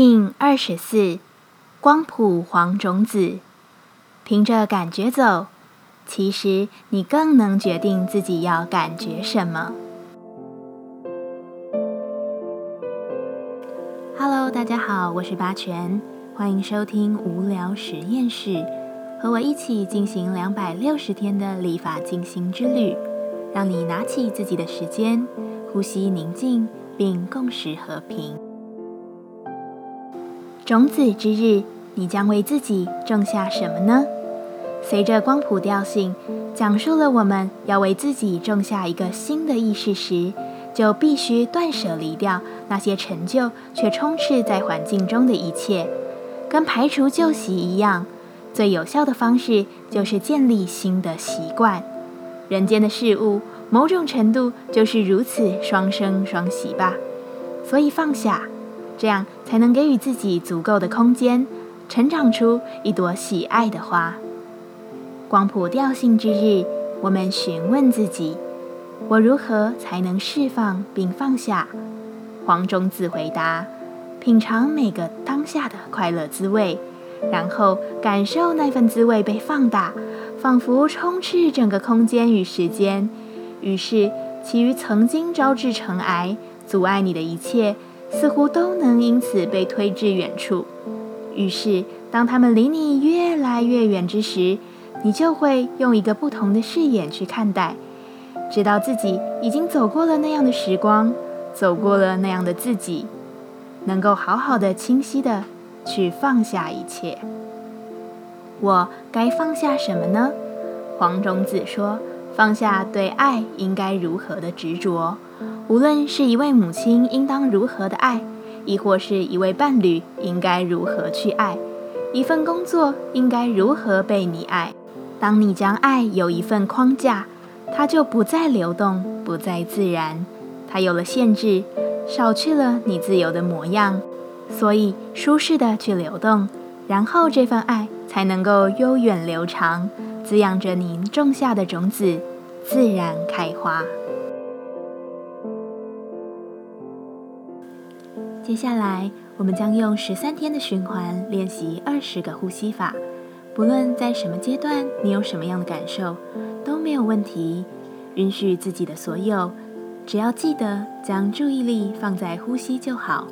King 二十四，光谱黄种子，凭着感觉走，其实你更能决定自己要感觉什么。Hello，大家好，我是八全，欢迎收听无聊实验室，和我一起进行两百六十天的立法进行之旅，让你拿起自己的时间，呼吸宁静，并共识和平。种子之日，你将为自己种下什么呢？随着光谱调性，讲述了我们要为自己种下一个新的意识时，就必须断舍离掉那些陈旧却充斥在环境中的一切。跟排除旧习一样，最有效的方式就是建立新的习惯。人间的事物，某种程度就是如此双生双喜吧。所以放下。这样才能给予自己足够的空间，成长出一朵喜爱的花。光谱调性之日，我们询问自己：我如何才能释放并放下？黄中子回答：品尝每个当下的快乐滋味，然后感受那份滋味被放大，仿佛充斥整个空间与时间。于是，其余曾经招致尘埃、阻碍你的一切。似乎都能因此被推至远处。于是，当他们离你越来越远之时，你就会用一个不同的视野去看待，知道自己已经走过了那样的时光，走过了那样的自己，能够好好的、清晰的去放下一切。我该放下什么呢？黄种子说：“放下对爱应该如何的执着。”无论是一位母亲应当如何的爱，亦或是一位伴侣应该如何去爱，一份工作应该如何被你爱。当你将爱有一份框架，它就不再流动，不再自然，它有了限制，少去了你自由的模样。所以舒适的去流动，然后这份爱才能够悠远流长，滋养着您种下的种子，自然开花。接下来，我们将用十三天的循环练习二十个呼吸法。不论在什么阶段，你有什么样的感受，都没有问题。允许自己的所有，只要记得将注意力放在呼吸就好。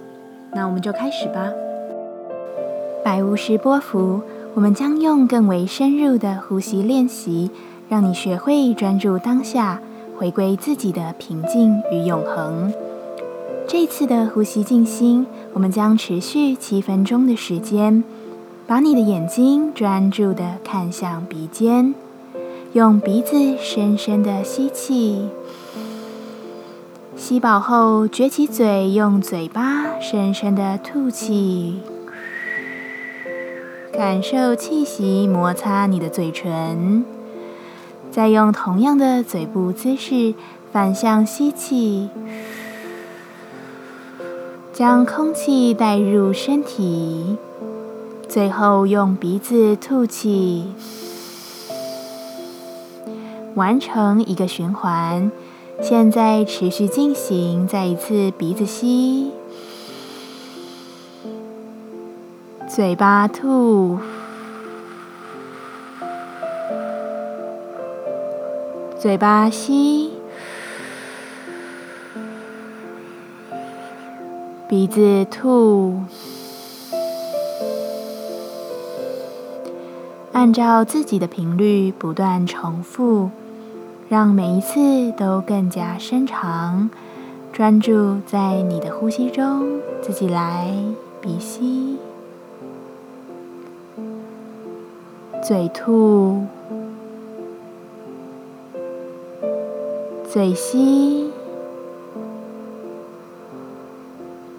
那我们就开始吧。百无时波幅，我们将用更为深入的呼吸练习，让你学会专注当下，回归自己的平静与永恒。这次的呼吸静心，我们将持续七分钟的时间。把你的眼睛专注的看向鼻尖，用鼻子深深的吸气，吸饱后撅起嘴，用嘴巴深深的吐气，感受气息摩擦你的嘴唇。再用同样的嘴部姿势反向吸气。将空气带入身体，最后用鼻子吐气，完成一个循环。现在持续进行，再一次鼻子吸，嘴巴吐，嘴巴吸。鼻子吐，按照自己的频率不断重复，让每一次都更加深长。专注在你的呼吸中，自己来鼻吸，嘴吐，嘴吸。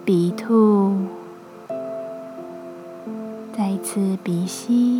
鼻吐，再一次鼻吸。